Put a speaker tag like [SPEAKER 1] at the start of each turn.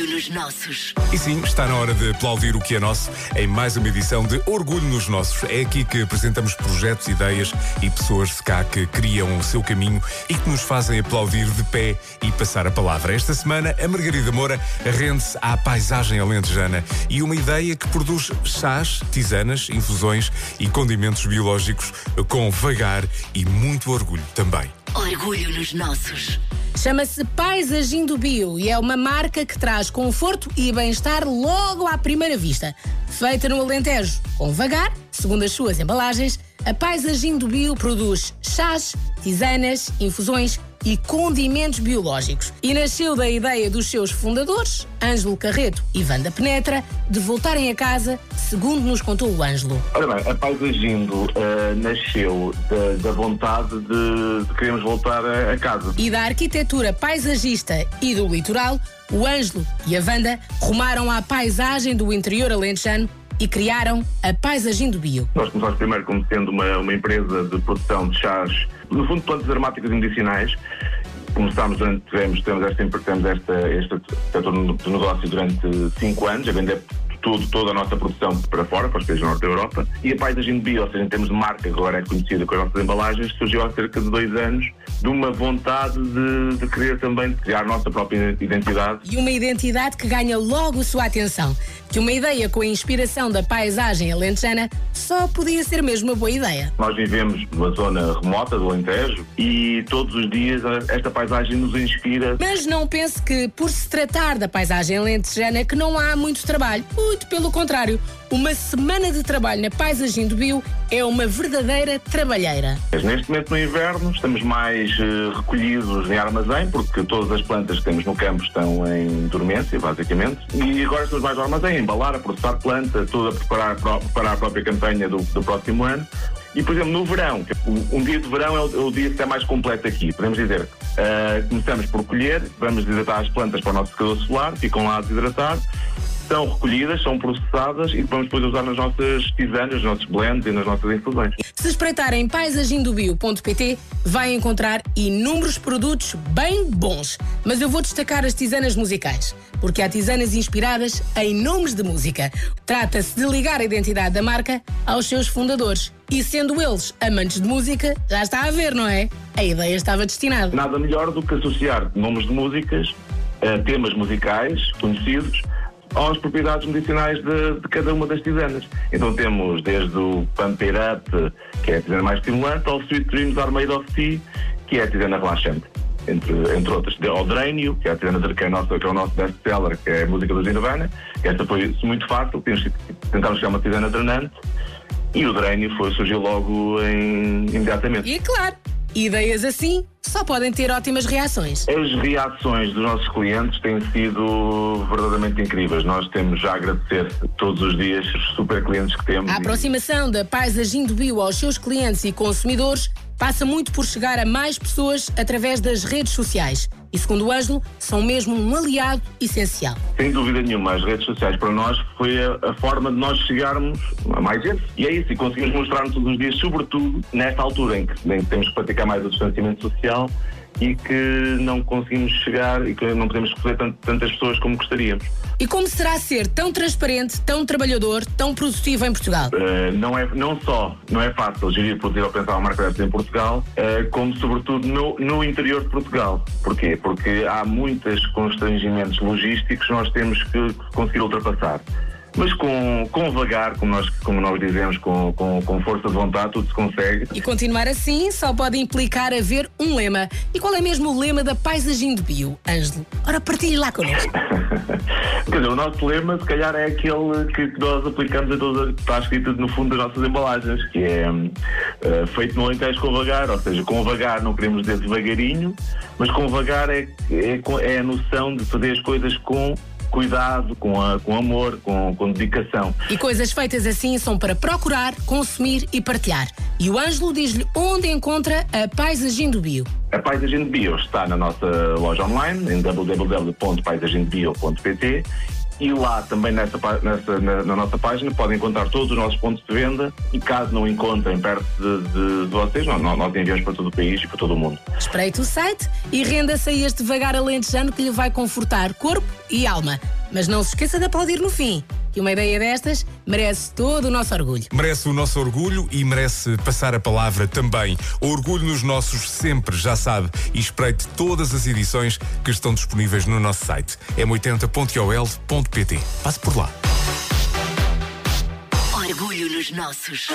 [SPEAKER 1] Orgulho nos nossos.
[SPEAKER 2] E sim, está na hora de aplaudir o que é nosso em mais uma edição de Orgulho nos Nossos. É aqui que apresentamos projetos, ideias e pessoas de cá que criam o seu caminho e que nos fazem aplaudir de pé e passar a palavra. Esta semana, a Margarida Moura rende-se à paisagem alentejana e uma ideia que produz chás, tisanas, infusões e condimentos biológicos com vagar e muito orgulho também.
[SPEAKER 1] Orgulho nos nossos.
[SPEAKER 3] Chama-se Paisagindo Bio e é uma marca que traz conforto e bem-estar logo à primeira vista. Feita no Alentejo com vagar, segundo as suas embalagens, a Paisagindo Bio produz chás, tisanas, infusões e condimentos biológicos. E nasceu da ideia dos seus fundadores, Ângelo Carreto e Wanda Penetra, de voltarem a casa, segundo nos contou o Ângelo.
[SPEAKER 4] Ora bem, a Paisagindo uh, nasceu da, da vontade de, de, queremos voltar a, a casa.
[SPEAKER 3] E da arquitetura paisagista e do litoral, o Ângelo e a Wanda rumaram à paisagem do interior alentejano e criaram a Paisagem do Bio.
[SPEAKER 4] Nós começamos primeiro como sendo uma, uma empresa de produção de chás, no fundo plantas aromáticas e medicinais. Começámos durante, tivemos, temos esta, esta, este setor de negócio durante cinco anos, a vender tudo, toda a nossa produção para fora, para os países do norte da Europa. E a paisagem de bio, ou seja, em termos de marca, agora é conhecida com as nossas embalagens, surgiu há cerca de dois anos de uma vontade de, de querer também criar a nossa própria identidade.
[SPEAKER 3] E uma identidade que ganha logo sua atenção. Que uma ideia com a inspiração da paisagem alentejana só podia ser mesmo uma boa ideia.
[SPEAKER 4] Nós vivemos numa zona remota do Alentejo e todos os dias esta paisagem nos inspira.
[SPEAKER 3] Mas não pense que, por se tratar da paisagem alentejana, que não há muito trabalho. Muito pelo contrário. Uma semana de trabalho na paisagem do Bio é uma verdadeira trabalheira.
[SPEAKER 4] Neste momento, no inverno, estamos mais uh, recolhidos em armazém, porque todas as plantas que temos no campo estão em dormência, basicamente. E agora estamos mais no armazém, a embalar, a processar planta, tudo a preparar, preparar a própria campanha do, do próximo ano. E, por exemplo, no verão, um dia de verão é o, é o dia que está mais completo aqui. Podemos dizer, uh, começamos por colher, vamos desidratar as plantas para o nosso secador solar, ficam lá a desidratar são recolhidas, são processadas e vamos depois usar nas nossas tisanas, nos nossos blends e nas nossas infusões.
[SPEAKER 3] Se espreitar em paisagindobio.pt vai encontrar inúmeros produtos bem bons. Mas eu vou destacar as tisanas musicais, porque há tisanas inspiradas em nomes de música. Trata-se de ligar a identidade da marca aos seus fundadores. E sendo eles amantes de música, já está a ver, não é? A ideia estava destinada.
[SPEAKER 4] Nada melhor do que associar nomes de músicas a temas musicais conhecidos às propriedades medicinais de, de, cada uma das tisanas. Então temos desde o Up, que é a tisana mais estimulante, ao Sweet Dreams Are Made of Tea, que é a tisana relaxante. Entre, entre outras, ao Drênio, que é a tisana que é, nossa, que é o nosso best-seller, que é a música do Nirvana. Esta foi muito fácil, tentámos chegar uma tisana drenante, e o Drênio foi, surgiu logo em, imediatamente.
[SPEAKER 3] E claro, Ideias assim só podem ter ótimas reações.
[SPEAKER 4] As reações dos nossos clientes têm sido verdadeiramente incríveis. Nós temos já a agradecer todos os dias os super clientes que temos.
[SPEAKER 3] A aproximação da paisagem do bio aos seus clientes e consumidores passa muito por chegar a mais pessoas através das redes sociais. E segundo o Ângelo, são mesmo um aliado essencial.
[SPEAKER 4] Sem dúvida nenhuma, as redes sociais para nós foi a, a forma de nós chegarmos a mais gente. E é isso, e conseguimos mostrar-nos todos os dias, sobretudo nesta altura em que, em que temos que praticar mais o distanciamento social e que não conseguimos chegar e que não podemos receber tantas pessoas como gostaríamos.
[SPEAKER 3] E como será ser tão transparente, tão trabalhador, tão produtivo em Portugal?
[SPEAKER 4] Uh, não, é, não só não é fácil gerir produzir ou pensar uma marca dessas em Portugal, uh, como sobretudo no, no interior de Portugal. Porquê? Porque há muitos constrangimentos logísticos que nós temos que conseguir ultrapassar mas com, com vagar, como nós, como nós dizemos, com, com, com força de vontade, tudo se consegue.
[SPEAKER 3] E continuar assim só pode implicar haver um lema. E qual é mesmo o lema da paisagem de bio, Ângelo? Ora, partilhe lá connosco.
[SPEAKER 4] Quer dizer, o nosso lema, se calhar, é aquele que, nós aplicamos a toda, está escrito no fundo das nossas embalagens, que é uh, feito no Alentejo com vagar, ou seja, com vagar não queremos dizer devagarinho, mas com vagar é, é, é a noção de fazer as coisas com cuidado, com, a, com amor, com, com dedicação.
[SPEAKER 3] E coisas feitas assim são para procurar, consumir e partilhar. E o Ângelo diz-lhe onde encontra a Paisagem do Bio.
[SPEAKER 4] A Paisagem Bio está na nossa loja online, em www.paisagemdebio.pt e lá também nessa, nessa- na, na nossa página podem encontrar todos os nossos pontos de venda e caso não encontrem perto de, de- de vocês, nós, nós enviamos para todo o país e para todo o mundo.
[SPEAKER 3] Espreite o site e renda-se a este vagar alentejano que lhe vai confortar corpo e alma. Mas não se esqueça de aplaudir no fim, que uma ideia destas merece todo o nosso orgulho.
[SPEAKER 2] Merece o nosso orgulho e merece passar a palavra também. Orgulho nos nossos sempre, já sabe. E espreite todas as edições que estão disponíveis no nosso site. m80.ol.pt. Passe por lá.
[SPEAKER 1] Orgulho nos nossos.